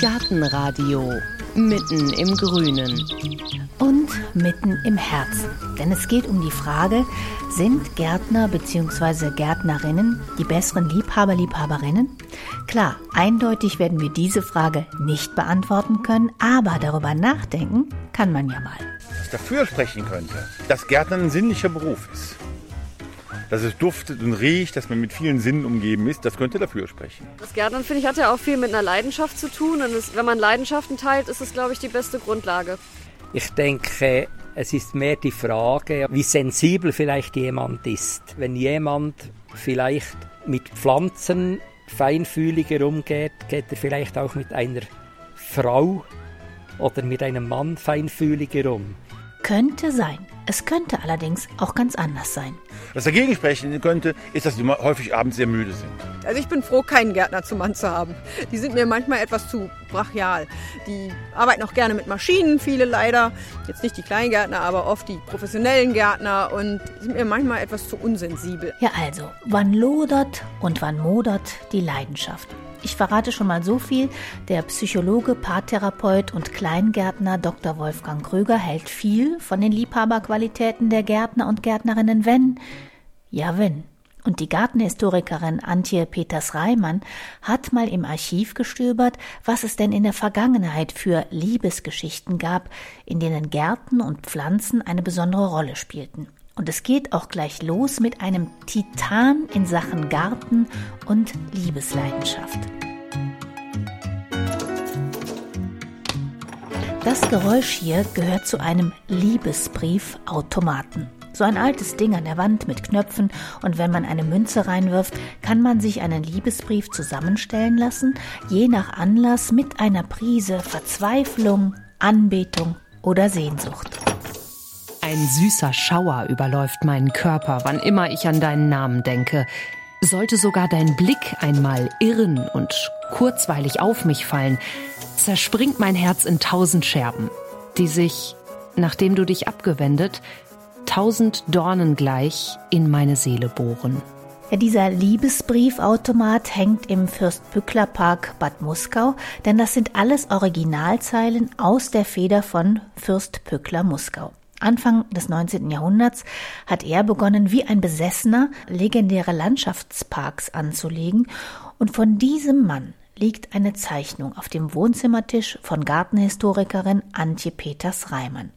Gartenradio mitten im Grünen. Und mitten im Herzen. Denn es geht um die Frage, sind Gärtner bzw. Gärtnerinnen die besseren Liebhaber, Liebhaberinnen? Klar, eindeutig werden wir diese Frage nicht beantworten können, aber darüber nachdenken kann man ja mal. Was dafür sprechen könnte, dass Gärtner ein sinnlicher Beruf ist dass es duftet und riecht, dass man mit vielen Sinnen umgeben ist, das könnte dafür sprechen. Das Gärtnern, finde ich, hat ja auch viel mit einer Leidenschaft zu tun. Und es, wenn man Leidenschaften teilt, ist es, glaube ich, die beste Grundlage. Ich denke, es ist mehr die Frage, wie sensibel vielleicht jemand ist. Wenn jemand vielleicht mit Pflanzen feinfühliger umgeht, geht er vielleicht auch mit einer Frau oder mit einem Mann feinfühliger um. Könnte sein. Es könnte allerdings auch ganz anders sein. Was dagegen sprechen könnte, ist, dass die häufig abends sehr müde sind. Also ich bin froh, keinen Gärtner zum Mann zu haben. Die sind mir manchmal etwas zu brachial. Die arbeiten auch gerne mit Maschinen, viele leider. Jetzt nicht die Kleingärtner, aber oft die professionellen Gärtner und sind mir manchmal etwas zu unsensibel. Ja also, wann lodert und wann modert die Leidenschaft? Ich verrate schon mal so viel. Der Psychologe, Paartherapeut und Kleingärtner Dr. Wolfgang Kröger hält viel von den Liebhaberqualitäten der Gärtner und Gärtnerinnen, wenn, ja wenn. Und die Gartenhistorikerin Antje Peters-Reimann hat mal im Archiv gestöbert, was es denn in der Vergangenheit für Liebesgeschichten gab, in denen Gärten und Pflanzen eine besondere Rolle spielten. Und es geht auch gleich los mit einem Titan in Sachen Garten und Liebesleidenschaft. Das Geräusch hier gehört zu einem Liebesbriefautomaten. So ein altes Ding an der Wand mit Knöpfen und wenn man eine Münze reinwirft, kann man sich einen Liebesbrief zusammenstellen lassen, je nach Anlass mit einer Prise Verzweiflung, Anbetung oder Sehnsucht. Ein süßer Schauer überläuft meinen Körper, wann immer ich an deinen Namen denke. Sollte sogar dein Blick einmal irren und kurzweilig auf mich fallen, zerspringt mein Herz in tausend Scherben, die sich, nachdem du dich abgewendet, tausend Dornen gleich in meine Seele bohren. Ja, dieser Liebesbriefautomat hängt im Fürstbückler-Park Bad Muskau, denn das sind alles Originalzeilen aus der Feder von Fürst Pückler-Muskau. Anfang des 19. Jahrhunderts hat er begonnen, wie ein Besessener legendäre Landschaftsparks anzulegen und von diesem Mann liegt eine Zeichnung auf dem Wohnzimmertisch von Gartenhistorikerin Antje Peters-Reimann.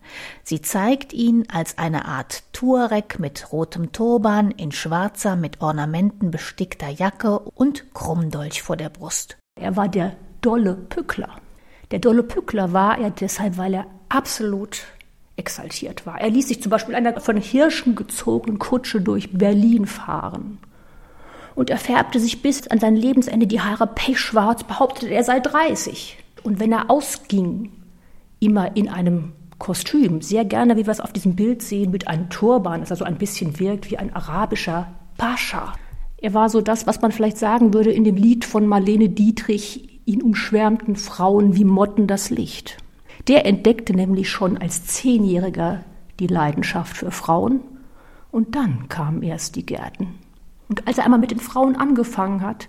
Sie zeigt ihn als eine Art Tuareg mit rotem Turban, in schwarzer, mit Ornamenten bestickter Jacke und Krummdolch vor der Brust. Er war der dolle Pückler. Der dolle Pückler war er deshalb, weil er absolut exaltiert war. Er ließ sich zum Beispiel einer von Hirschen gezogenen Kutsche durch Berlin fahren. Und er färbte sich bis an sein Lebensende die Haare pechschwarz, behauptete, er sei 30. Und wenn er ausging, immer in einem Kostüm, sehr gerne, wie wir es auf diesem Bild sehen, mit einem Turban, das also ein bisschen wirkt wie ein arabischer Pascha. Er war so das, was man vielleicht sagen würde in dem Lied von Marlene Dietrich, ihn umschwärmten Frauen wie Motten das Licht. Der entdeckte nämlich schon als Zehnjähriger die Leidenschaft für Frauen und dann kamen erst die Gärten. Und als er einmal mit den Frauen angefangen hat,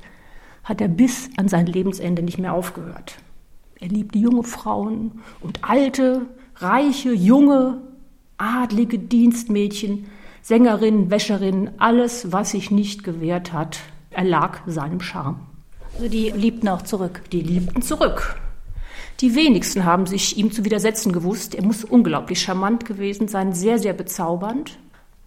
hat er bis an sein Lebensende nicht mehr aufgehört. Er liebte junge Frauen und alte, reiche, junge, adlige Dienstmädchen, Sängerinnen, Wäscherinnen, alles, was sich nicht gewehrt hat, erlag seinem Charme. Also die liebten auch zurück. Die liebten zurück. Die wenigsten haben sich ihm zu widersetzen gewusst. Er muss unglaublich charmant gewesen sein, sehr, sehr bezaubernd.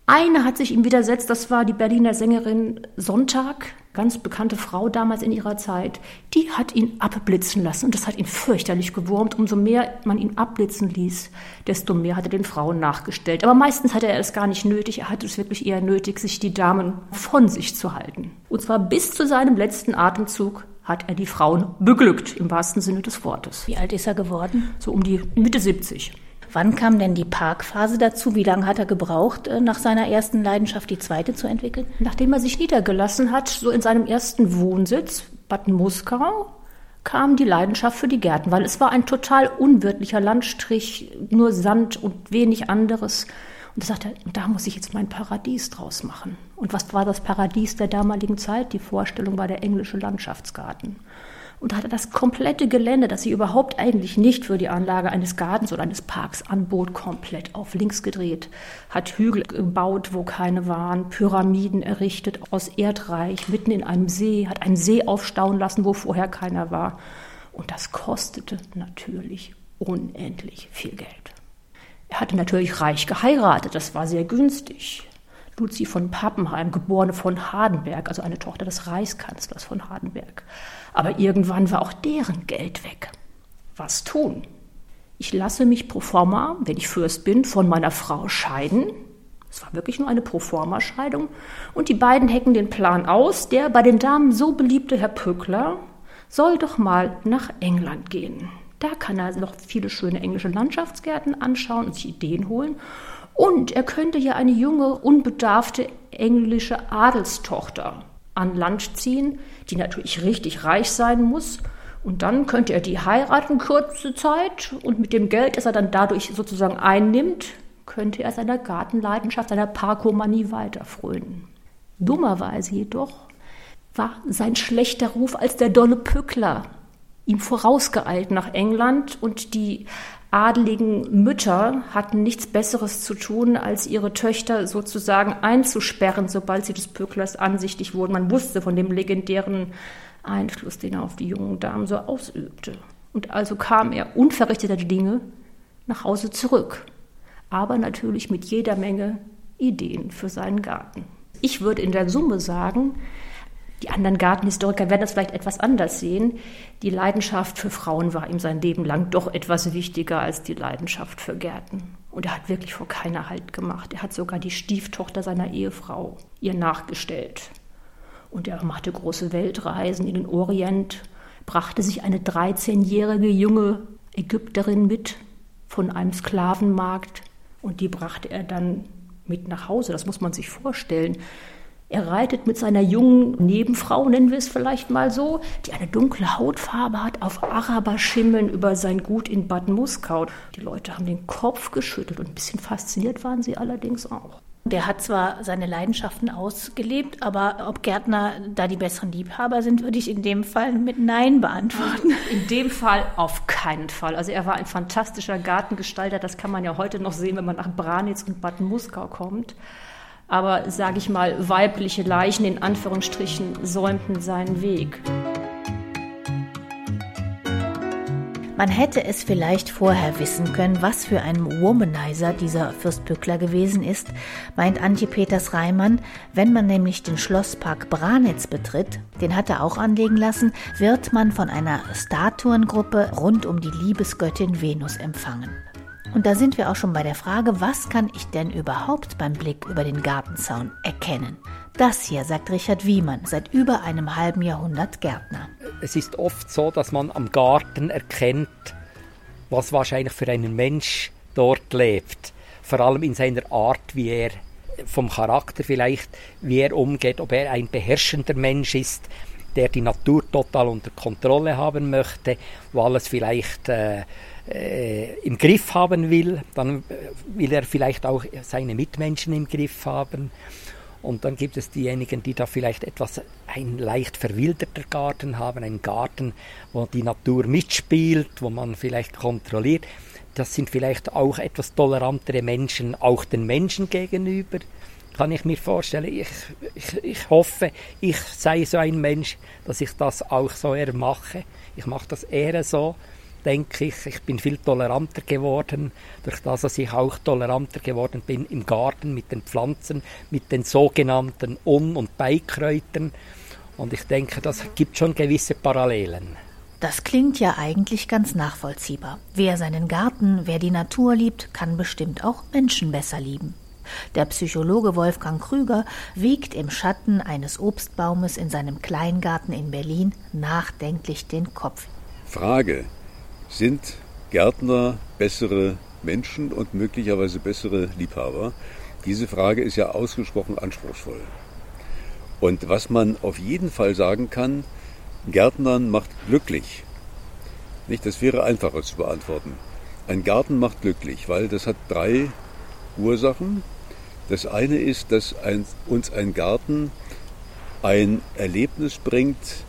Eine hat sich ihm widersetzt, das war die Berliner Sängerin Sonntag, ganz bekannte Frau damals in ihrer Zeit. Die hat ihn abblitzen lassen und das hat ihn fürchterlich gewurmt. Umso mehr man ihn abblitzen ließ, desto mehr hat er den Frauen nachgestellt. Aber meistens hatte er es gar nicht nötig. Er hatte es wirklich eher nötig, sich die Damen von sich zu halten. Und zwar bis zu seinem letzten Atemzug hat er die Frauen beglückt, im wahrsten Sinne des Wortes. Wie alt ist er geworden? So um die Mitte 70. Wann kam denn die Parkphase dazu? Wie lange hat er gebraucht, äh, nach seiner ersten Leidenschaft die zweite zu entwickeln? Nachdem er sich niedergelassen hat, so in seinem ersten Wohnsitz, Bad Muskau, kam die Leidenschaft für die Gärten, weil es war ein total unwirtlicher Landstrich, nur Sand und wenig anderes. Und er sagte, da muss ich jetzt mein Paradies draus machen. Und was war das Paradies der damaligen Zeit? Die Vorstellung war der englische Landschaftsgarten. Und hatte das komplette Gelände, das sie überhaupt eigentlich nicht für die Anlage eines Gartens oder eines Parks anbot, komplett auf links gedreht, hat Hügel gebaut, wo keine waren, Pyramiden errichtet aus Erdreich mitten in einem See, hat einen See aufstauen lassen, wo vorher keiner war. Und das kostete natürlich unendlich viel Geld. Er hatte natürlich reich geheiratet, das war sehr günstig. Luzi von Pappenheim, geborene von Hardenberg, also eine Tochter des Reichskanzlers von Hardenberg. Aber irgendwann war auch deren Geld weg. Was tun? Ich lasse mich pro forma, wenn ich Fürst bin, von meiner Frau scheiden. Es war wirklich nur eine Proforma-Scheidung. Und die beiden hecken den Plan aus. Der bei den Damen so beliebte Herr Pückler soll doch mal nach England gehen. Da kann er noch viele schöne englische Landschaftsgärten anschauen und sich Ideen holen. Und er könnte ja eine junge, unbedarfte englische Adelstochter an Land ziehen, die natürlich richtig reich sein muss. Und dann könnte er die heiraten kurze Zeit und mit dem Geld, das er dann dadurch sozusagen einnimmt, könnte er seiner Gartenleidenschaft, seiner Parkomanie weiterfrönen. Dummerweise jedoch war sein schlechter Ruf als der dolle Pückler ihm vorausgeeilt nach England und die adeligen Mütter hatten nichts Besseres zu tun, als ihre Töchter sozusagen einzusperren, sobald sie des Pücklers ansichtig wurden. Man wusste von dem legendären Einfluss, den er auf die jungen Damen so ausübte. Und also kam er unverrichteter Dinge nach Hause zurück, aber natürlich mit jeder Menge Ideen für seinen Garten. Ich würde in der Summe sagen, die anderen Gartenhistoriker werden das vielleicht etwas anders sehen. Die Leidenschaft für Frauen war ihm sein Leben lang doch etwas wichtiger als die Leidenschaft für Gärten. Und er hat wirklich vor keiner Halt gemacht. Er hat sogar die Stieftochter seiner Ehefrau ihr nachgestellt. Und er machte große Weltreisen in den Orient, brachte sich eine 13-jährige junge Ägypterin mit von einem Sklavenmarkt und die brachte er dann mit nach Hause. Das muss man sich vorstellen. Er reitet mit seiner jungen Nebenfrau, nennen wir es vielleicht mal so, die eine dunkle Hautfarbe hat, auf Araberschimmeln über sein Gut in Bad Muskau. Die Leute haben den Kopf geschüttelt und ein bisschen fasziniert waren sie allerdings auch. Der hat zwar seine Leidenschaften ausgelebt, aber ob Gärtner da die besseren Liebhaber sind, würde ich in dem Fall mit Nein beantworten. In dem Fall auf keinen Fall. Also er war ein fantastischer Gartengestalter, das kann man ja heute noch sehen, wenn man nach Branitz und Bad Muskau kommt aber sage ich mal, weibliche Leichen in Anführungsstrichen säumten seinen Weg. Man hätte es vielleicht vorher wissen können, was für ein Womanizer dieser Fürst Pückler gewesen ist, meint Antje Peters Reimann. Wenn man nämlich den Schlosspark Branitz betritt, den hat er auch anlegen lassen, wird man von einer Statuengruppe rund um die Liebesgöttin Venus empfangen. Und da sind wir auch schon bei der Frage, was kann ich denn überhaupt beim Blick über den Gartenzaun erkennen? Das hier, sagt Richard Wiemann, seit über einem halben Jahrhundert Gärtner. Es ist oft so, dass man am Garten erkennt, was wahrscheinlich für einen Mensch dort lebt. Vor allem in seiner Art, wie er vom Charakter vielleicht, wie er umgeht, ob er ein beherrschender Mensch ist, der die Natur total unter Kontrolle haben möchte, wo alles vielleicht äh, äh, im Griff haben will, dann äh, will er vielleicht auch seine Mitmenschen im Griff haben. Und dann gibt es diejenigen, die da vielleicht etwas ein leicht verwilderter Garten haben, einen Garten, wo die Natur mitspielt, wo man vielleicht kontrolliert. Das sind vielleicht auch etwas tolerantere Menschen, auch den Menschen gegenüber. Kann ich mir vorstellen. Ich, ich, ich hoffe, ich sei so ein Mensch, dass ich das auch so eher mache. Ich mache das eher so denke ich, ich bin viel toleranter geworden, durch das, dass ich auch toleranter geworden bin im Garten mit den Pflanzen, mit den sogenannten Un- und Beikräutern. Und ich denke, das gibt schon gewisse Parallelen. Das klingt ja eigentlich ganz nachvollziehbar. Wer seinen Garten, wer die Natur liebt, kann bestimmt auch Menschen besser lieben. Der Psychologe Wolfgang Krüger wiegt im Schatten eines Obstbaumes in seinem Kleingarten in Berlin nachdenklich den Kopf. Frage, sind Gärtner bessere Menschen und möglicherweise bessere Liebhaber? Diese Frage ist ja ausgesprochen anspruchsvoll. Und was man auf jeden Fall sagen kann, Gärtnern macht glücklich. Nicht, das wäre einfacher zu beantworten. Ein Garten macht glücklich, weil das hat drei Ursachen. Das eine ist, dass ein, uns ein Garten ein Erlebnis bringt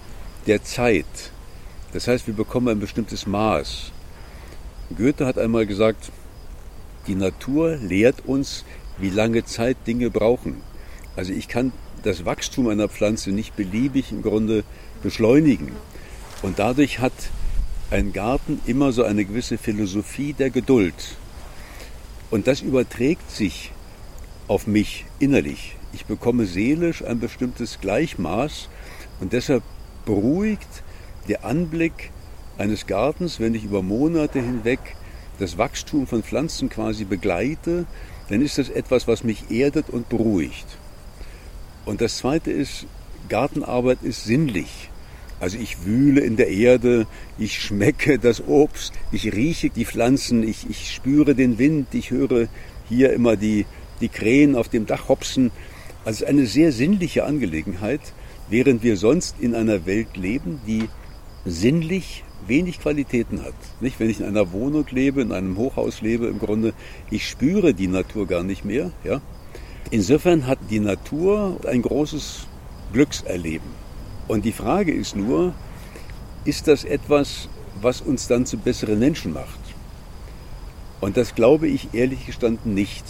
der Zeit, Das heißt, wir bekommen ein bestimmtes Maß. Goethe hat einmal gesagt, die Natur lehrt uns, wie lange Zeit Dinge brauchen. Also ich kann das Wachstum einer Pflanze nicht beliebig im Grunde beschleunigen. Und dadurch hat ein Garten immer so eine gewisse Philosophie der Geduld. Und das überträgt sich auf mich innerlich. Ich bekomme seelisch ein bestimmtes Gleichmaß und deshalb beruhigt der Anblick eines Gartens, wenn ich über Monate hinweg das Wachstum von Pflanzen quasi begleite, dann ist das etwas, was mich erdet und beruhigt. Und das Zweite ist, Gartenarbeit ist sinnlich. Also ich wühle in der Erde, ich schmecke das Obst, ich rieche die Pflanzen, ich, ich spüre den Wind, ich höre hier immer die, die Krähen auf dem Dach hopsen. Also eine sehr sinnliche Angelegenheit, während wir sonst in einer Welt leben, die sinnlich wenig Qualitäten hat. Nicht, wenn ich in einer Wohnung lebe, in einem Hochhaus lebe, im Grunde, ich spüre die Natur gar nicht mehr. Ja? Insofern hat die Natur ein großes Glückserleben. Und die Frage ist nur, ist das etwas, was uns dann zu besseren Menschen macht? Und das glaube ich ehrlich gestanden nicht.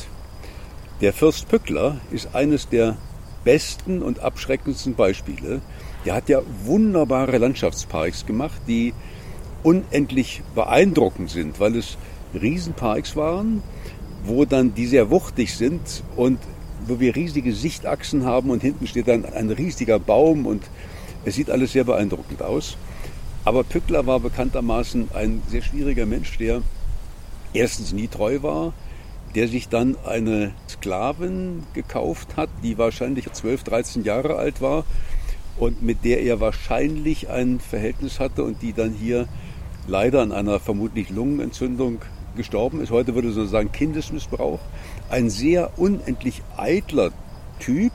Der Fürst Pückler ist eines der besten und abschreckendsten Beispiele. Der hat ja wunderbare Landschaftsparks gemacht, die unendlich beeindruckend sind, weil es Riesenparks waren, wo dann die sehr wuchtig sind und wo wir riesige Sichtachsen haben und hinten steht dann ein riesiger Baum und es sieht alles sehr beeindruckend aus. Aber Pückler war bekanntermaßen ein sehr schwieriger Mensch, der erstens nie treu war, der sich dann eine Sklavin gekauft hat, die wahrscheinlich 12, 13 Jahre alt war und mit der er wahrscheinlich ein Verhältnis hatte und die dann hier leider an einer vermutlich Lungenentzündung gestorben ist. Heute würde man sagen Kindesmissbrauch. Ein sehr unendlich eitler Typ,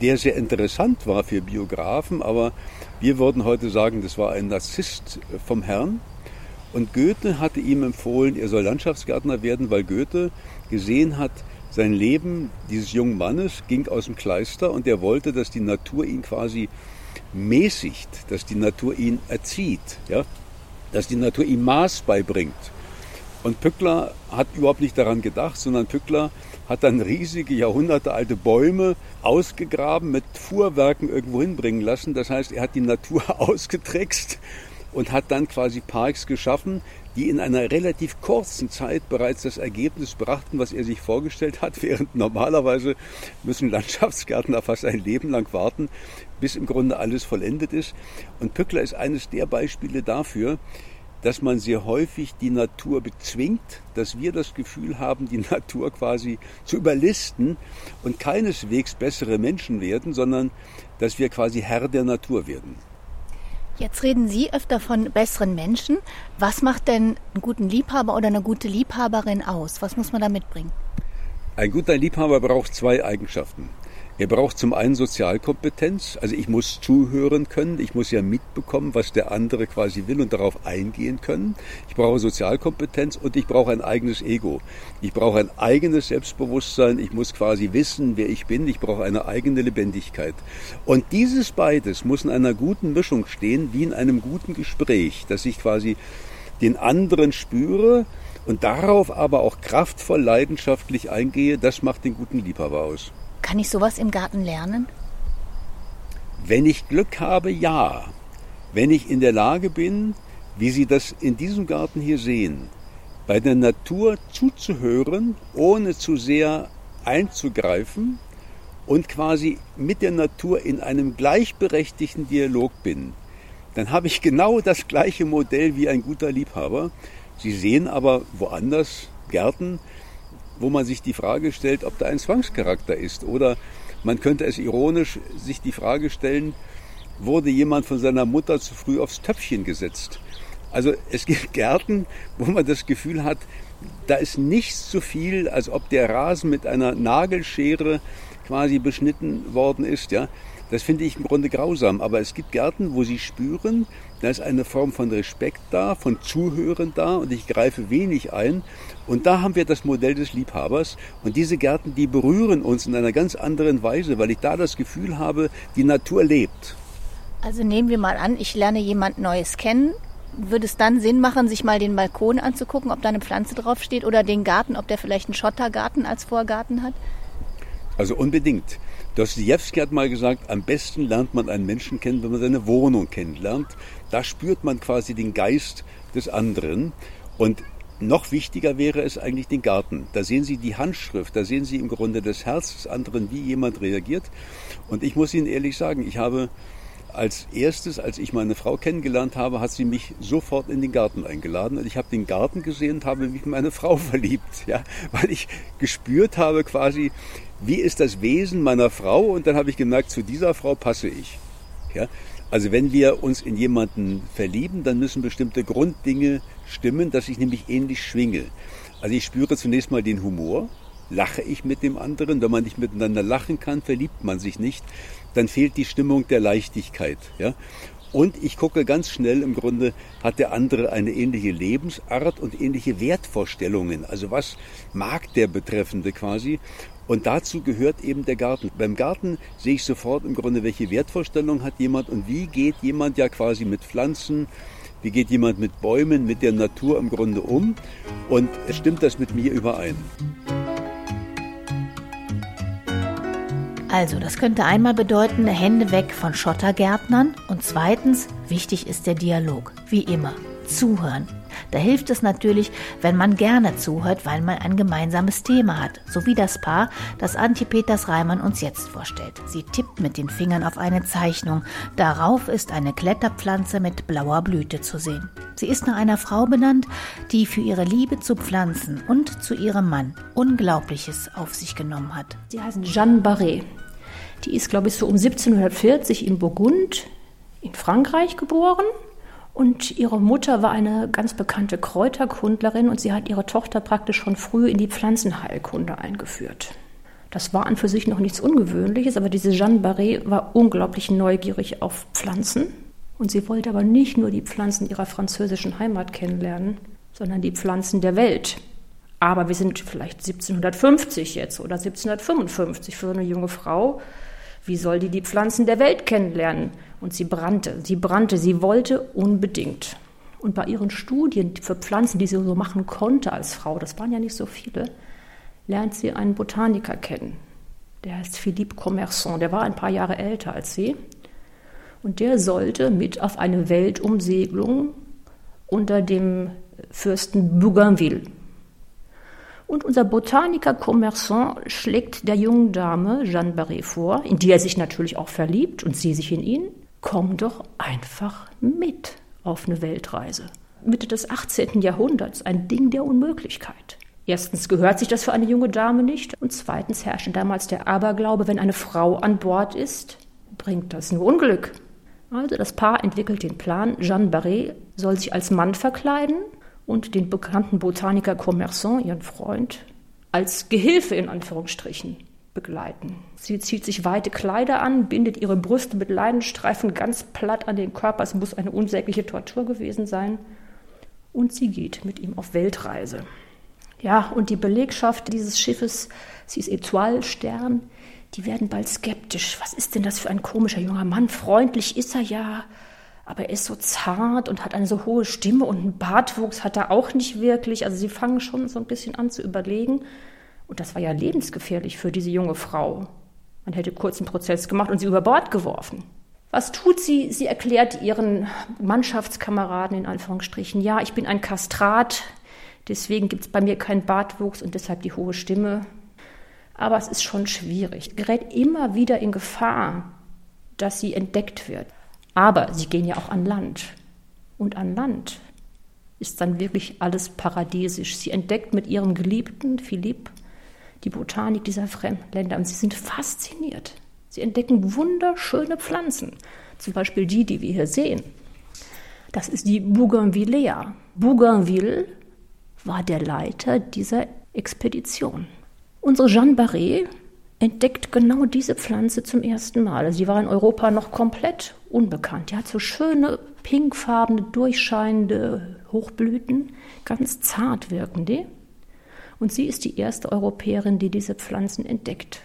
der sehr interessant war für Biografen, aber wir würden heute sagen, das war ein Narzisst vom Herrn. Und Goethe hatte ihm empfohlen, er soll Landschaftsgärtner werden, weil Goethe gesehen hat, sein Leben dieses jungen Mannes ging aus dem Kleister und er wollte, dass die Natur ihn quasi mäßigt, dass die Natur ihn erzieht. Ja? dass die Natur ihm Maß beibringt. Und Pückler hat überhaupt nicht daran gedacht, sondern Pückler hat dann riesige, jahrhundertealte Bäume ausgegraben, mit Fuhrwerken irgendwo hinbringen lassen. Das heißt, er hat die Natur ausgetrickst und hat dann quasi Parks geschaffen, die in einer relativ kurzen Zeit bereits das Ergebnis brachten, was er sich vorgestellt hat, während normalerweise müssen Landschaftsgärtner fast ein Leben lang warten, bis im Grunde alles vollendet ist. Und Pückler ist eines der Beispiele dafür, dass man sehr häufig die Natur bezwingt, dass wir das Gefühl haben, die Natur quasi zu überlisten und keineswegs bessere Menschen werden, sondern dass wir quasi Herr der Natur werden. Jetzt reden Sie öfter von besseren Menschen. Was macht denn einen guten Liebhaber oder eine gute Liebhaberin aus? Was muss man da mitbringen? Ein guter Liebhaber braucht zwei Eigenschaften. Er braucht zum einen Sozialkompetenz, also ich muss zuhören können, ich muss ja mitbekommen, was der andere quasi will und darauf eingehen können. Ich brauche Sozialkompetenz und ich brauche ein eigenes Ego. Ich brauche ein eigenes Selbstbewusstsein, ich muss quasi wissen, wer ich bin, ich brauche eine eigene Lebendigkeit. Und dieses beides muss in einer guten Mischung stehen, wie in einem guten Gespräch, dass ich quasi den anderen spüre und darauf aber auch kraftvoll, leidenschaftlich eingehe, das macht den guten Liebhaber aus. Kann ich sowas im Garten lernen? Wenn ich Glück habe, ja. Wenn ich in der Lage bin, wie Sie das in diesem Garten hier sehen, bei der Natur zuzuhören, ohne zu sehr einzugreifen und quasi mit der Natur in einem gleichberechtigten Dialog bin, dann habe ich genau das gleiche Modell wie ein guter Liebhaber. Sie sehen aber woanders Gärten, wo man sich die Frage stellt, ob da ein Zwangscharakter ist. Oder man könnte es ironisch sich die Frage stellen, wurde jemand von seiner Mutter zu früh aufs Töpfchen gesetzt? Also es gibt Gärten, wo man das Gefühl hat, da ist nichts so viel, als ob der Rasen mit einer Nagelschere quasi beschnitten worden ist. Ja, das finde ich im Grunde grausam. Aber es gibt Gärten, wo sie spüren, da ist eine Form von Respekt da, von Zuhören da und ich greife wenig ein. Und da haben wir das Modell des Liebhabers. Und diese Gärten, die berühren uns in einer ganz anderen Weise, weil ich da das Gefühl habe, die Natur lebt. Also nehmen wir mal an, ich lerne jemand Neues kennen würde es dann Sinn machen, sich mal den Balkon anzugucken, ob da eine Pflanze draufsteht oder den Garten, ob der vielleicht einen Schottergarten als Vorgarten hat? Also unbedingt. Dostoevsky hat mal gesagt, am besten lernt man einen Menschen kennen, wenn man seine Wohnung kennenlernt. Da spürt man quasi den Geist des anderen. Und noch wichtiger wäre es eigentlich den Garten. Da sehen Sie die Handschrift, da sehen Sie im Grunde das Herz des anderen, wie jemand reagiert. Und ich muss Ihnen ehrlich sagen, ich habe als erstes, als ich meine Frau kennengelernt habe, hat sie mich sofort in den Garten eingeladen und ich habe den Garten gesehen und habe mich in meine Frau verliebt, ja, weil ich gespürt habe quasi, wie ist das Wesen meiner Frau und dann habe ich gemerkt, zu dieser Frau passe ich, ja. Also wenn wir uns in jemanden verlieben, dann müssen bestimmte Grunddinge stimmen, dass ich nämlich ähnlich schwinge. Also ich spüre zunächst mal den Humor, lache ich mit dem anderen. Wenn man nicht miteinander lachen kann, verliebt man sich nicht dann fehlt die Stimmung der Leichtigkeit. Ja? Und ich gucke ganz schnell im Grunde, hat der andere eine ähnliche Lebensart und ähnliche Wertvorstellungen. Also was mag der Betreffende quasi? Und dazu gehört eben der Garten. Beim Garten sehe ich sofort im Grunde, welche Wertvorstellung hat jemand und wie geht jemand ja quasi mit Pflanzen, wie geht jemand mit Bäumen, mit der Natur im Grunde um und stimmt das mit mir überein? Also, das könnte einmal bedeuten, Hände weg von Schottergärtnern und zweitens, wichtig ist der Dialog, wie immer, zuhören. Da hilft es natürlich, wenn man gerne zuhört, weil man ein gemeinsames Thema hat, so wie das Paar, das Antje Peters Reimann uns jetzt vorstellt. Sie tippt mit den Fingern auf eine Zeichnung. Darauf ist eine Kletterpflanze mit blauer Blüte zu sehen. Sie ist nach einer Frau benannt, die für ihre Liebe zu Pflanzen und zu ihrem Mann Unglaubliches auf sich genommen hat. Sie heißt Jeanne Barré. Die ist, glaube ich, so um 1740 in Burgund in Frankreich geboren. Und ihre Mutter war eine ganz bekannte Kräuterkundlerin und sie hat ihre Tochter praktisch schon früh in die Pflanzenheilkunde eingeführt. Das war an für sich noch nichts Ungewöhnliches, aber diese Jeanne Barré war unglaublich neugierig auf Pflanzen. Und sie wollte aber nicht nur die Pflanzen ihrer französischen Heimat kennenlernen, sondern die Pflanzen der Welt. Aber wir sind vielleicht 1750 jetzt oder 1755 für eine junge Frau wie soll die die Pflanzen der Welt kennenlernen? Und sie brannte, sie brannte, sie wollte unbedingt. Und bei ihren Studien für Pflanzen, die sie so machen konnte als Frau, das waren ja nicht so viele, lernt sie einen Botaniker kennen. Der heißt Philippe Commerson, der war ein paar Jahre älter als sie. Und der sollte mit auf eine Weltumsegelung unter dem Fürsten Bougainville. Und unser Botaniker Commerçant schlägt der jungen Dame Jeanne Barré vor, in die er sich natürlich auch verliebt und sie sich in ihn. Komm doch einfach mit auf eine Weltreise. Mitte des 18. Jahrhunderts, ein Ding der Unmöglichkeit. Erstens gehört sich das für eine junge Dame nicht und zweitens herrschte damals der Aberglaube, wenn eine Frau an Bord ist, bringt das nur Unglück. Also das Paar entwickelt den Plan, Jeanne Barré soll sich als Mann verkleiden und den bekannten Botaniker Commerçant, ihren Freund, als Gehilfe in Anführungsstrichen begleiten. Sie zieht sich weite Kleider an, bindet ihre Brüste mit Leinenstreifen ganz platt an den Körper. Es muss eine unsägliche Tortur gewesen sein. Und sie geht mit ihm auf Weltreise. Ja, und die Belegschaft dieses Schiffes, sie ist Etoile Stern, die werden bald skeptisch. Was ist denn das für ein komischer junger Mann? Freundlich ist er ja, aber er ist so zart und hat eine so hohe Stimme und einen Bartwuchs hat er auch nicht wirklich. Also sie fangen schon so ein bisschen an zu überlegen. Und das war ja lebensgefährlich für diese junge Frau. Man hätte kurz einen Prozess gemacht und sie über Bord geworfen. Was tut sie? Sie erklärt ihren Mannschaftskameraden in Anführungsstrichen, ja, ich bin ein Kastrat, deswegen gibt es bei mir keinen Bartwuchs und deshalb die hohe Stimme. Aber es ist schon schwierig. Gerät immer wieder in Gefahr, dass sie entdeckt wird. Aber sie gehen ja auch an Land. Und an Land ist dann wirklich alles paradiesisch. Sie entdeckt mit ihrem Geliebten Philipp die Botanik dieser fremden Länder und sie sind fasziniert. Sie entdecken wunderschöne Pflanzen, zum Beispiel die, die wir hier sehen. Das ist die Bougainvillea. Bougainville war der Leiter dieser Expedition. Unsere Jeanne Barré entdeckt genau diese Pflanze zum ersten Mal. Sie war in Europa noch komplett unbekannt. Die hat so schöne, pinkfarbene, durchscheinende Hochblüten, ganz zart wirken die. Und sie ist die erste Europäerin, die diese Pflanzen entdeckt.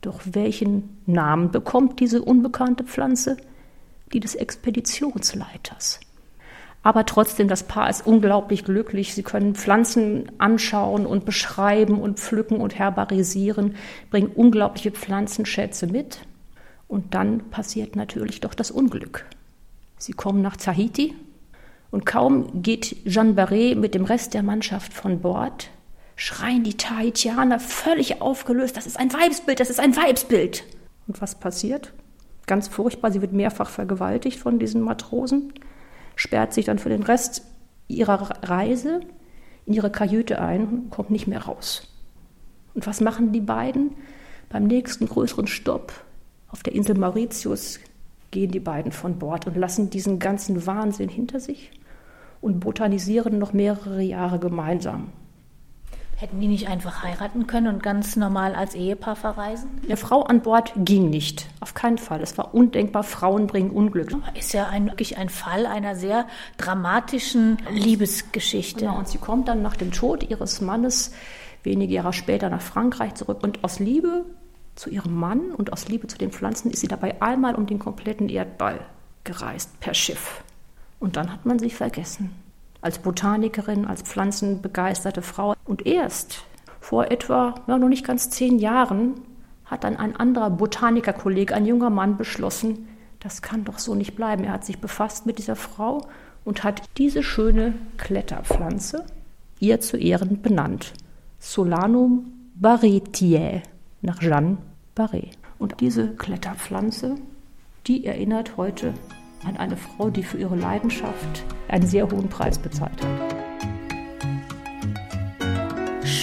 Doch welchen Namen bekommt diese unbekannte Pflanze? Die des Expeditionsleiters. Aber trotzdem, das Paar ist unglaublich glücklich. Sie können Pflanzen anschauen und beschreiben und pflücken und herbarisieren, bringen unglaubliche Pflanzenschätze mit. Und dann passiert natürlich doch das Unglück. Sie kommen nach Tahiti und kaum geht Jeanne Barré mit dem Rest der Mannschaft von Bord, schreien die Tahitianer völlig aufgelöst, das ist ein Weibsbild, das ist ein Weibsbild. Und was passiert? Ganz furchtbar, sie wird mehrfach vergewaltigt von diesen Matrosen, sperrt sich dann für den Rest ihrer Reise in ihre Kajüte ein und kommt nicht mehr raus. Und was machen die beiden? Beim nächsten größeren Stopp auf der Insel Mauritius gehen die beiden von Bord und lassen diesen ganzen Wahnsinn hinter sich und botanisieren noch mehrere Jahre gemeinsam. Hätten die nicht einfach heiraten können und ganz normal als Ehepaar verreisen? Eine Frau an Bord ging nicht, auf keinen Fall. Es war undenkbar, Frauen bringen Unglück. Ist ja ein, wirklich ein Fall einer sehr dramatischen Liebesgeschichte. Genau, und sie kommt dann nach dem Tod ihres Mannes wenige Jahre später nach Frankreich zurück und aus Liebe zu ihrem Mann und aus Liebe zu den Pflanzen ist sie dabei einmal um den kompletten Erdball gereist per Schiff. Und dann hat man sich vergessen. Als Botanikerin, als pflanzenbegeisterte Frau. Und erst vor etwa, ja, noch nicht ganz zehn Jahren, hat dann ein anderer Botanikerkollege, ein junger Mann, beschlossen, das kann doch so nicht bleiben. Er hat sich befasst mit dieser Frau und hat diese schöne Kletterpflanze ihr zu Ehren benannt. Solanum barretiae nach Jeanne Barré. Und diese Kletterpflanze, die erinnert heute an eine Frau, die für ihre Leidenschaft einen sehr hohen Preis bezahlt hat.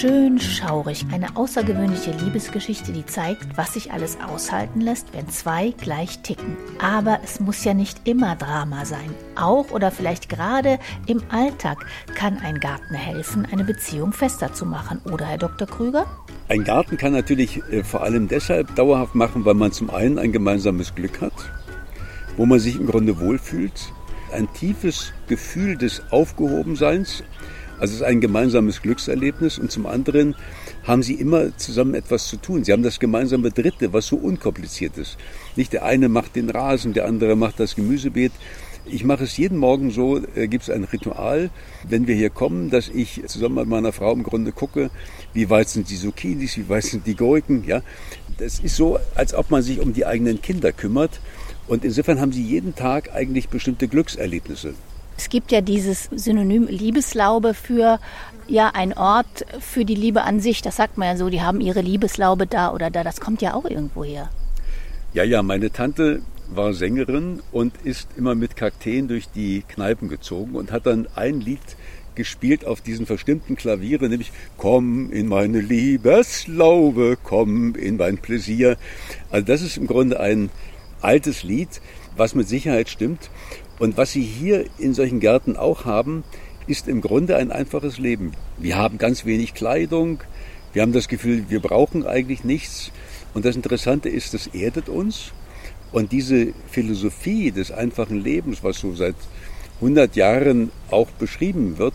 Schön schaurig, eine außergewöhnliche Liebesgeschichte, die zeigt, was sich alles aushalten lässt, wenn zwei gleich ticken. Aber es muss ja nicht immer Drama sein. Auch oder vielleicht gerade im Alltag kann ein Garten helfen, eine Beziehung fester zu machen, oder Herr Dr. Krüger? Ein Garten kann natürlich äh, vor allem deshalb dauerhaft machen, weil man zum einen ein gemeinsames Glück hat, wo man sich im Grunde wohlfühlt, ein tiefes Gefühl des Aufgehobenseins, also es ist ein gemeinsames Glückserlebnis und zum anderen haben sie immer zusammen etwas zu tun. Sie haben das gemeinsame Dritte, was so unkompliziert ist. Nicht der eine macht den Rasen, der andere macht das Gemüsebeet. Ich mache es jeden Morgen so, äh, gibt es ein Ritual, wenn wir hier kommen, dass ich zusammen mit meiner Frau im Grunde gucke, wie weit sind die Zucchinis, wie weit sind die Gurken. Ja? Das ist so, als ob man sich um die eigenen Kinder kümmert. Und insofern haben sie jeden Tag eigentlich bestimmte Glückserlebnisse. Es gibt ja dieses Synonym Liebeslaube für ja ein Ort für die Liebe an sich. Das sagt man ja so, die haben ihre Liebeslaube da oder da. Das kommt ja auch irgendwo her. Ja, ja, meine Tante war Sängerin und ist immer mit Kakteen durch die Kneipen gezogen und hat dann ein Lied gespielt auf diesen verstimmten Klavieren, nämlich Komm in meine Liebeslaube, komm in mein Pläsier. Also das ist im Grunde ein altes Lied, was mit Sicherheit stimmt. Und was Sie hier in solchen Gärten auch haben, ist im Grunde ein einfaches Leben. Wir haben ganz wenig Kleidung, wir haben das Gefühl, wir brauchen eigentlich nichts. Und das Interessante ist, das erdet uns. Und diese Philosophie des einfachen Lebens, was so seit 100 Jahren auch beschrieben wird,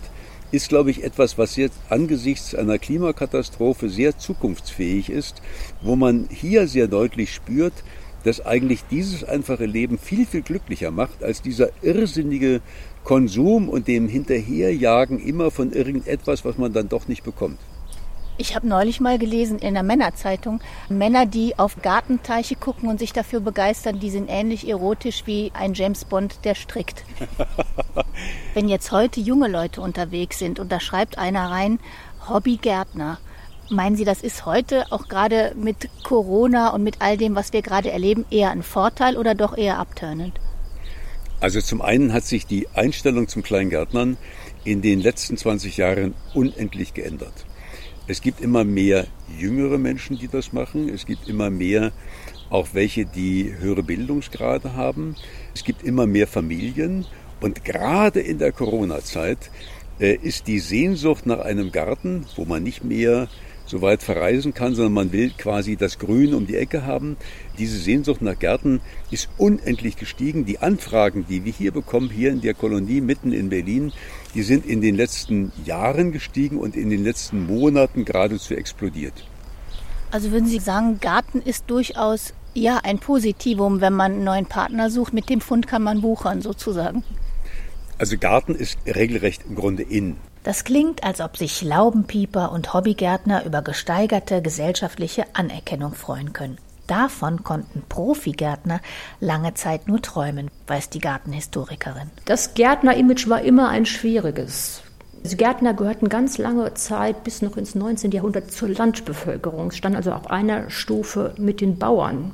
ist, glaube ich, etwas, was jetzt angesichts einer Klimakatastrophe sehr zukunftsfähig ist, wo man hier sehr deutlich spürt, das eigentlich dieses einfache Leben viel, viel glücklicher macht als dieser irrsinnige Konsum und dem Hinterherjagen immer von irgendetwas, was man dann doch nicht bekommt. Ich habe neulich mal gelesen in der Männerzeitung, Männer, die auf Gartenteiche gucken und sich dafür begeistern, die sind ähnlich erotisch wie ein James Bond, der strickt. Wenn jetzt heute junge Leute unterwegs sind und da schreibt einer rein, Hobbygärtner, Meinen Sie, das ist heute auch gerade mit Corona und mit all dem, was wir gerade erleben, eher ein Vorteil oder doch eher abturnend? Also zum einen hat sich die Einstellung zum Kleingärtnern in den letzten 20 Jahren unendlich geändert. Es gibt immer mehr jüngere Menschen, die das machen. Es gibt immer mehr auch welche, die höhere Bildungsgrade haben. Es gibt immer mehr Familien. Und gerade in der Corona-Zeit äh, ist die Sehnsucht nach einem Garten, wo man nicht mehr so weit verreisen kann, sondern man will quasi das Grün um die Ecke haben. Diese Sehnsucht nach Gärten ist unendlich gestiegen. Die Anfragen, die wir hier bekommen, hier in der Kolonie mitten in Berlin, die sind in den letzten Jahren gestiegen und in den letzten Monaten geradezu explodiert. Also würden Sie sagen, Garten ist durchaus ja ein Positivum, wenn man einen neuen Partner sucht. Mit dem Fund kann man buchern sozusagen. Also Garten ist regelrecht im Grunde in. Das klingt, als ob sich Laubenpieper und Hobbygärtner über gesteigerte gesellschaftliche Anerkennung freuen können. Davon konnten Profigärtner lange Zeit nur träumen, weiß die Gartenhistorikerin. Das Gärtner-Image war immer ein schwieriges. Die Gärtner gehörten ganz lange Zeit bis noch ins 19. Jahrhundert zur Landbevölkerung, standen also auf einer Stufe mit den Bauern.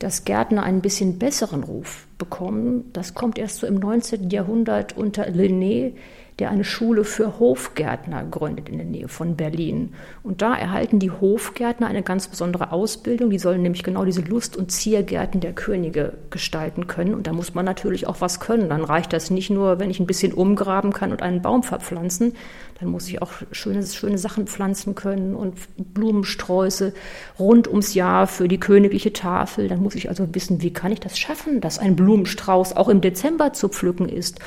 Dass Gärtner einen bisschen besseren Ruf bekommen, das kommt erst so im 19. Jahrhundert unter Linné, der eine Schule für Hofgärtner gründet in der Nähe von Berlin. Und da erhalten die Hofgärtner eine ganz besondere Ausbildung. Die sollen nämlich genau diese Lust- und Ziergärten der Könige gestalten können. Und da muss man natürlich auch was können. Dann reicht das nicht nur, wenn ich ein bisschen umgraben kann und einen Baum verpflanzen. Dann muss ich auch schöne, schöne Sachen pflanzen können und Blumensträuße rund ums Jahr für die königliche Tafel. Dann muss ich also wissen, wie kann ich das schaffen, dass ein Blumenstrauß auch im Dezember zu pflücken ist.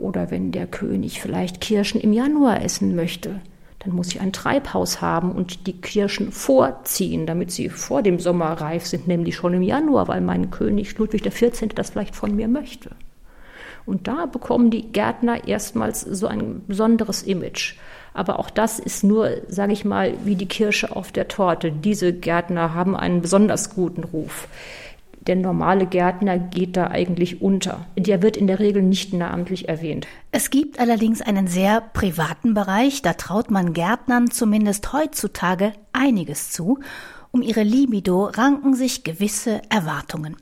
Oder wenn der König vielleicht Kirschen im Januar essen möchte, dann muss ich ein Treibhaus haben und die Kirschen vorziehen, damit sie vor dem Sommer reif sind, nämlich schon im Januar, weil mein König Ludwig XIV. das vielleicht von mir möchte. Und da bekommen die Gärtner erstmals so ein besonderes Image. Aber auch das ist nur, sage ich mal, wie die Kirsche auf der Torte. Diese Gärtner haben einen besonders guten Ruf. Der normale Gärtner geht da eigentlich unter. Der wird in der Regel nicht namentlich erwähnt. Es gibt allerdings einen sehr privaten Bereich, da traut man Gärtnern zumindest heutzutage einiges zu. Um ihre Libido ranken sich gewisse Erwartungen.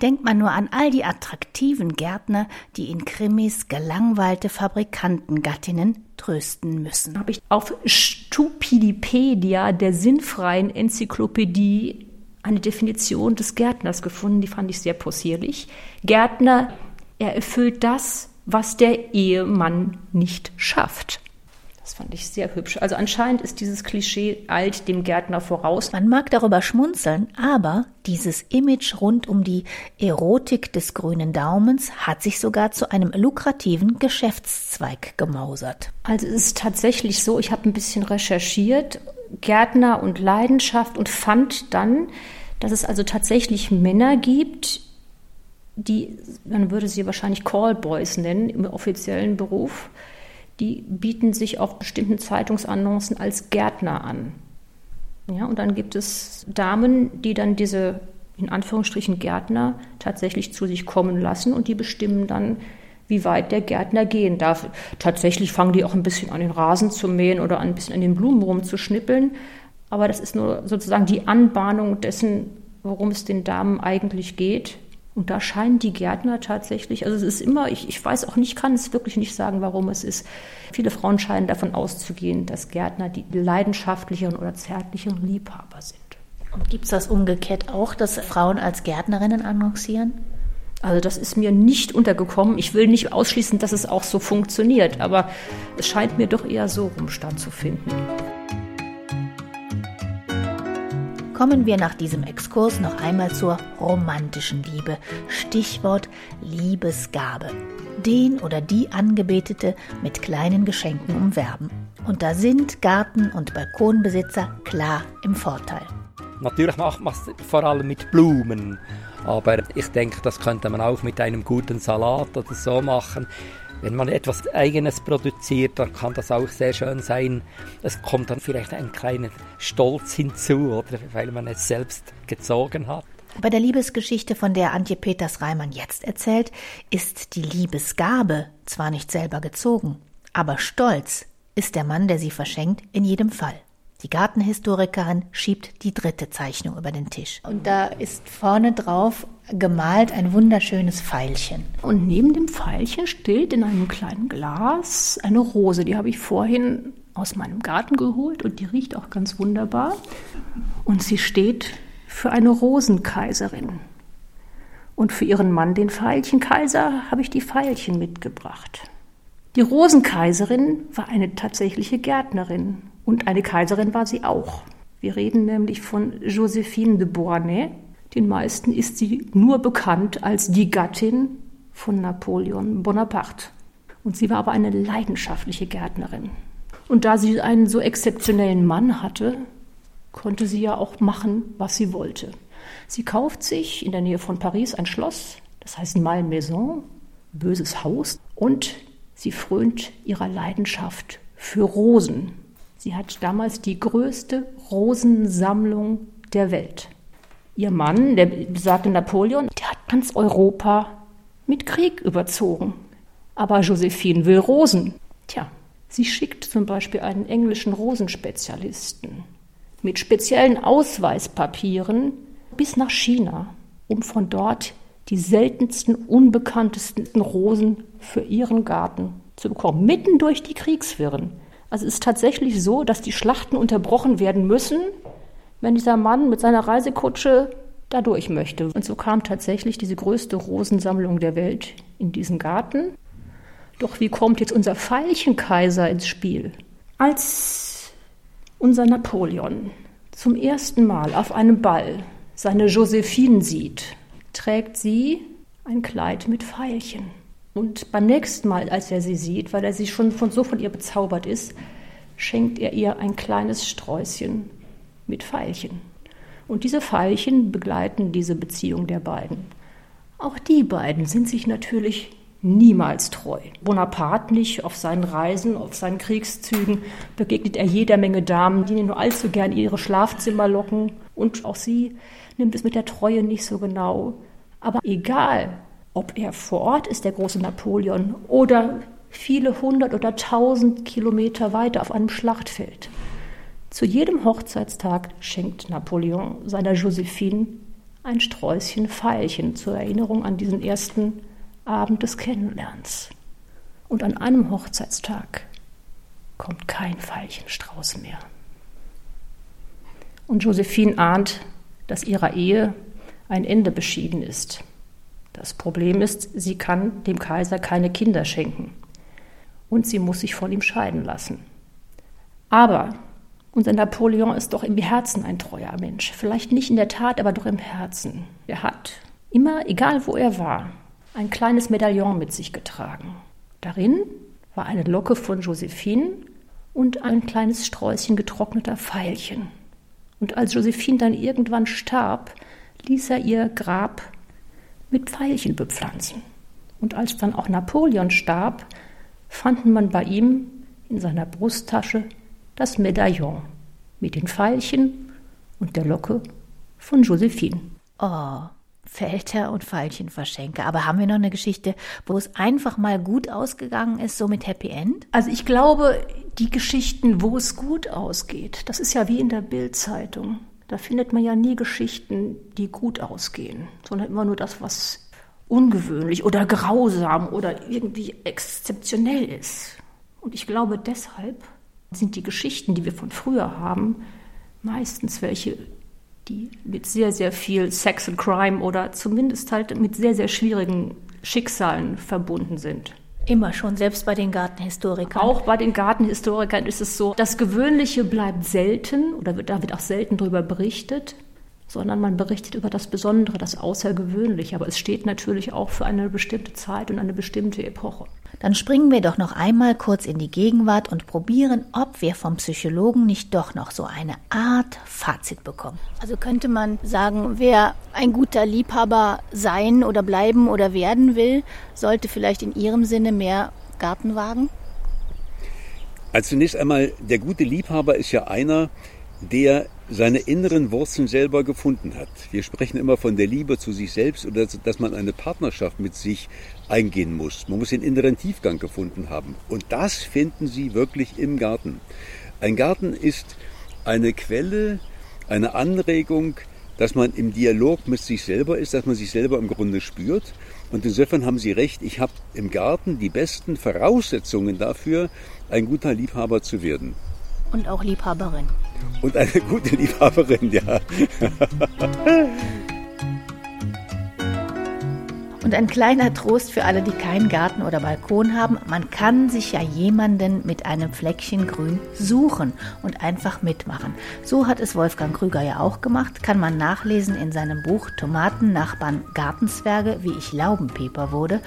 Denkt man nur an all die attraktiven Gärtner, die in Krimis gelangweilte Fabrikantengattinnen trösten müssen. Habe ich auf Stupidipedia, der sinnfreien Enzyklopädie, eine Definition des Gärtners gefunden, die fand ich sehr possierlich. Gärtner, er erfüllt das, was der Ehemann nicht schafft. Das fand ich sehr hübsch. Also anscheinend ist dieses Klischee alt dem Gärtner voraus. Man mag darüber schmunzeln, aber dieses Image rund um die Erotik des grünen Daumens hat sich sogar zu einem lukrativen Geschäftszweig gemausert. Also es ist tatsächlich so, ich habe ein bisschen recherchiert, Gärtner und Leidenschaft und fand dann, dass es also tatsächlich Männer gibt, die, man würde sie wahrscheinlich Callboys nennen im offiziellen Beruf, die bieten sich auf bestimmten Zeitungsannoncen als Gärtner an. Ja, und dann gibt es Damen, die dann diese in Anführungsstrichen Gärtner tatsächlich zu sich kommen lassen und die bestimmen dann, wie weit der Gärtner gehen darf. Tatsächlich fangen die auch ein bisschen an, den Rasen zu mähen oder ein bisschen an den Blumen rumzuschnippeln. Aber das ist nur sozusagen die Anbahnung dessen, worum es den Damen eigentlich geht. Und da scheinen die Gärtner tatsächlich, also es ist immer, ich, ich weiß auch nicht, kann es wirklich nicht sagen, warum es ist. Viele Frauen scheinen davon auszugehen, dass Gärtner die leidenschaftlicheren oder zärtlicheren Liebhaber sind. Und gibt es das umgekehrt auch, dass Frauen als Gärtnerinnen annoncieren? Also das ist mir nicht untergekommen. Ich will nicht ausschließen, dass es auch so funktioniert, aber es scheint mir doch eher so rum stattzufinden. Kommen wir nach diesem Exkurs noch einmal zur romantischen Liebe. Stichwort Liebesgabe. Den oder die Angebetete mit kleinen Geschenken umwerben. Und da sind Garten- und Balkonbesitzer klar im Vorteil. Natürlich macht man es vor allem mit Blumen. Aber ich denke, das könnte man auch mit einem guten Salat oder so machen. Wenn man etwas Eigenes produziert, dann kann das auch sehr schön sein. Es kommt dann vielleicht ein kleiner Stolz hinzu, oder weil man es selbst gezogen hat. Bei der Liebesgeschichte, von der Antje Peters Reimann jetzt erzählt, ist die Liebesgabe zwar nicht selber gezogen, aber stolz ist der Mann, der sie verschenkt, in jedem Fall. Die Gartenhistorikerin schiebt die dritte Zeichnung über den Tisch. Und da ist vorne drauf gemalt ein wunderschönes Pfeilchen. Und neben dem Pfeilchen steht in einem kleinen Glas eine Rose. Die habe ich vorhin aus meinem Garten geholt und die riecht auch ganz wunderbar. Und sie steht für eine Rosenkaiserin. Und für ihren Mann, den Veilchenkaiser, habe ich die Veilchen mitgebracht. Die Rosenkaiserin war eine tatsächliche Gärtnerin und eine Kaiserin war sie auch. Wir reden nämlich von Josephine de Beauharnais. Den meisten ist sie nur bekannt als die Gattin von Napoleon Bonaparte. Und sie war aber eine leidenschaftliche Gärtnerin. Und da sie einen so exzeptionellen Mann hatte, konnte sie ja auch machen, was sie wollte. Sie kauft sich in der Nähe von Paris ein Schloss, das heißt Malmaison, böses Haus, und Sie frönt ihrer Leidenschaft für Rosen. Sie hat damals die größte Rosensammlung der Welt. Ihr Mann, der besagte Napoleon, der hat ganz Europa mit Krieg überzogen. Aber Josephine will Rosen. Tja, sie schickt zum Beispiel einen englischen Rosenspezialisten mit speziellen Ausweispapieren bis nach China, um von dort die seltensten, unbekanntesten Rosen für ihren Garten zu bekommen, mitten durch die Kriegswirren. Also es ist tatsächlich so, dass die Schlachten unterbrochen werden müssen, wenn dieser Mann mit seiner Reisekutsche da durch möchte. Und so kam tatsächlich diese größte Rosensammlung der Welt in diesen Garten. Doch wie kommt jetzt unser Veilchenkaiser ins Spiel? Als unser Napoleon zum ersten Mal auf einem Ball seine Josephine sieht, trägt sie ein Kleid mit Veilchen. Und beim nächsten Mal, als er sie sieht, weil er sie schon von so von ihr bezaubert ist, schenkt er ihr ein kleines Sträußchen mit Veilchen. Und diese Veilchen begleiten diese Beziehung der beiden. Auch die beiden sind sich natürlich niemals treu. Bonaparte nicht auf seinen Reisen, auf seinen Kriegszügen begegnet er jeder Menge Damen, die ihn nur allzu gern in ihre Schlafzimmer locken. Und auch sie nimmt es mit der Treue nicht so genau. Aber egal, ob er vor Ort ist, der große Napoleon, oder viele hundert oder tausend Kilometer weiter auf einem Schlachtfeld. Zu jedem Hochzeitstag schenkt Napoleon seiner Josephine ein Sträußchen Veilchen zur Erinnerung an diesen ersten Abend des Kennenlernens. Und an einem Hochzeitstag kommt kein Veilchenstrauß mehr. Und Josephine ahnt, dass ihrer Ehe ein Ende beschieden ist. Das Problem ist, sie kann dem Kaiser keine Kinder schenken und sie muss sich von ihm scheiden lassen. Aber unser Napoleon ist doch im Herzen ein treuer Mensch. Vielleicht nicht in der Tat, aber doch im Herzen. Er hat immer, egal wo er war, ein kleines Medaillon mit sich getragen. Darin war eine Locke von Josephine und ein kleines Sträußchen getrockneter Veilchen. Und als Josephine dann irgendwann starb, ließ er ihr Grab mit Pfeilchen bepflanzen. Und als dann auch Napoleon starb, fanden man bei ihm in seiner Brusttasche das Medaillon mit den Pfeilchen und der Locke von Josephine. Oh, Felter und Veilchenverschenke. Aber haben wir noch eine Geschichte, wo es einfach mal gut ausgegangen ist, so mit Happy End? Also ich glaube, die Geschichten, wo es gut ausgeht, das ist ja wie in der Bildzeitung. Da findet man ja nie Geschichten, die gut ausgehen, sondern immer nur das, was ungewöhnlich oder grausam oder irgendwie exzeptionell ist. Und ich glaube, deshalb sind die Geschichten, die wir von früher haben, meistens welche, die mit sehr, sehr viel Sex and Crime oder zumindest halt mit sehr, sehr schwierigen Schicksalen verbunden sind. Immer schon, selbst bei den Gartenhistorikern. Auch bei den Gartenhistorikern ist es so, das Gewöhnliche bleibt selten oder wird, da wird auch selten darüber berichtet, sondern man berichtet über das Besondere, das Außergewöhnliche. Aber es steht natürlich auch für eine bestimmte Zeit und eine bestimmte Epoche. Dann springen wir doch noch einmal kurz in die Gegenwart und probieren, ob wir vom Psychologen nicht doch noch so eine Art Fazit bekommen. Also könnte man sagen, wer ein guter Liebhaber sein oder bleiben oder werden will, sollte vielleicht in Ihrem Sinne mehr Garten wagen? Also zunächst einmal, der gute Liebhaber ist ja einer, der seine inneren Wurzeln selber gefunden hat. Wir sprechen immer von der Liebe zu sich selbst oder dass man eine Partnerschaft mit sich eingehen muss. Man muss den inneren Tiefgang gefunden haben. Und das finden Sie wirklich im Garten. Ein Garten ist eine Quelle, eine Anregung, dass man im Dialog mit sich selber ist, dass man sich selber im Grunde spürt. Und insofern haben Sie recht, ich habe im Garten die besten Voraussetzungen dafür, ein guter Liebhaber zu werden. Und auch Liebhaberin. Und eine gute Liebhaberin, ja. Und ein kleiner Trost für alle, die keinen Garten oder Balkon haben, man kann sich ja jemanden mit einem Fleckchen Grün suchen und einfach mitmachen. So hat es Wolfgang Krüger ja auch gemacht, kann man nachlesen in seinem Buch Tomaten, Nachbarn, Gartenzwerge, wie ich Laubenpeper wurde.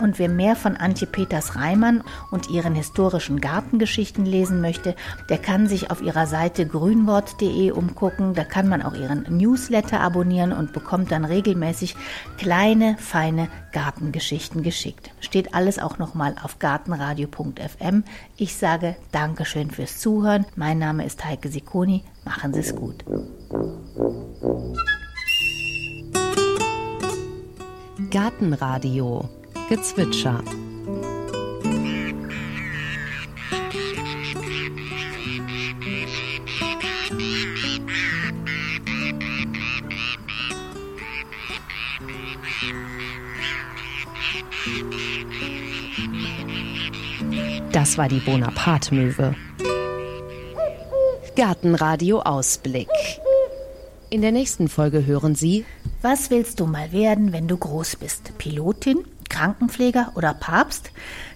Und wer mehr von Antje Peters Reimann und ihren historischen Gartengeschichten lesen möchte, der kann sich auf ihrer Seite grünwort.de umgucken. Da kann man auch ihren Newsletter abonnieren und bekommt dann regelmäßig kleine, feine Gartengeschichten geschickt. Steht alles auch nochmal auf gartenradio.fm. Ich sage Dankeschön fürs Zuhören. Mein Name ist Heike Sikoni. Machen Sie es gut. Gartenradio Gezwitscher. Das war die Bonaparte-Möwe. Gartenradio Ausblick. In der nächsten Folge hören Sie Was willst du mal werden, wenn du groß bist? Pilotin? Krankenpfleger oder Papst?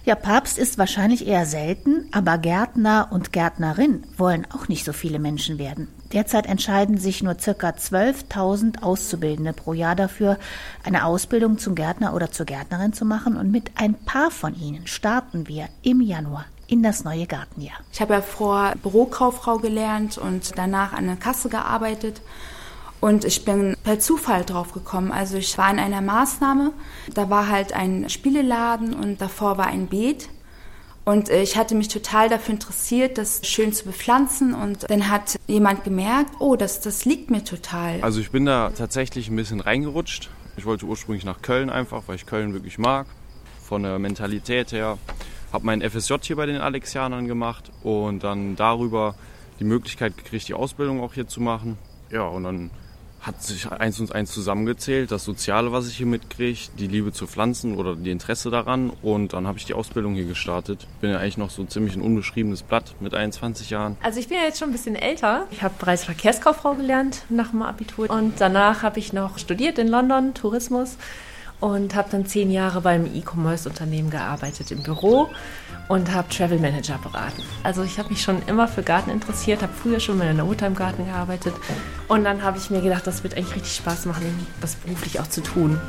Ja, Papst ist wahrscheinlich eher selten, aber Gärtner und Gärtnerin wollen auch nicht so viele Menschen werden. Derzeit entscheiden sich nur circa 12.000 Auszubildende pro Jahr dafür, eine Ausbildung zum Gärtner oder zur Gärtnerin zu machen und mit ein paar von ihnen starten wir im Januar in das neue Gartenjahr. Ich habe ja vor Bürokauffrau gelernt und danach an der Kasse gearbeitet und ich bin per Zufall drauf gekommen. Also ich war in einer Maßnahme, da war halt ein Spieleladen und davor war ein Beet. Und ich hatte mich total dafür interessiert, das schön zu bepflanzen. Und dann hat jemand gemerkt, oh, das, das liegt mir total. Also ich bin da tatsächlich ein bisschen reingerutscht. Ich wollte ursprünglich nach Köln einfach, weil ich Köln wirklich mag. Von der Mentalität her. Habe meinen FSJ hier bei den Alexianern gemacht und dann darüber die Möglichkeit gekriegt, die Ausbildung auch hier zu machen. Ja, und dann hat sich eins und eins zusammengezählt, das Soziale, was ich hier mitkriege, die Liebe zu Pflanzen oder die Interesse daran und dann habe ich die Ausbildung hier gestartet. Bin ja eigentlich noch so ziemlich ein unbeschriebenes Blatt mit 21 Jahren. Also ich bin ja jetzt schon ein bisschen älter. Ich habe bereits Verkehrskauffrau gelernt nach dem Abitur und danach habe ich noch studiert in London, Tourismus und habe dann zehn Jahre beim E-Commerce-Unternehmen gearbeitet im Büro und habe Travel Manager beraten. Also ich habe mich schon immer für Garten interessiert, habe früher schon mal in der Mutter im Garten gearbeitet und dann habe ich mir gedacht, das wird eigentlich richtig Spaß machen, das beruflich auch zu tun.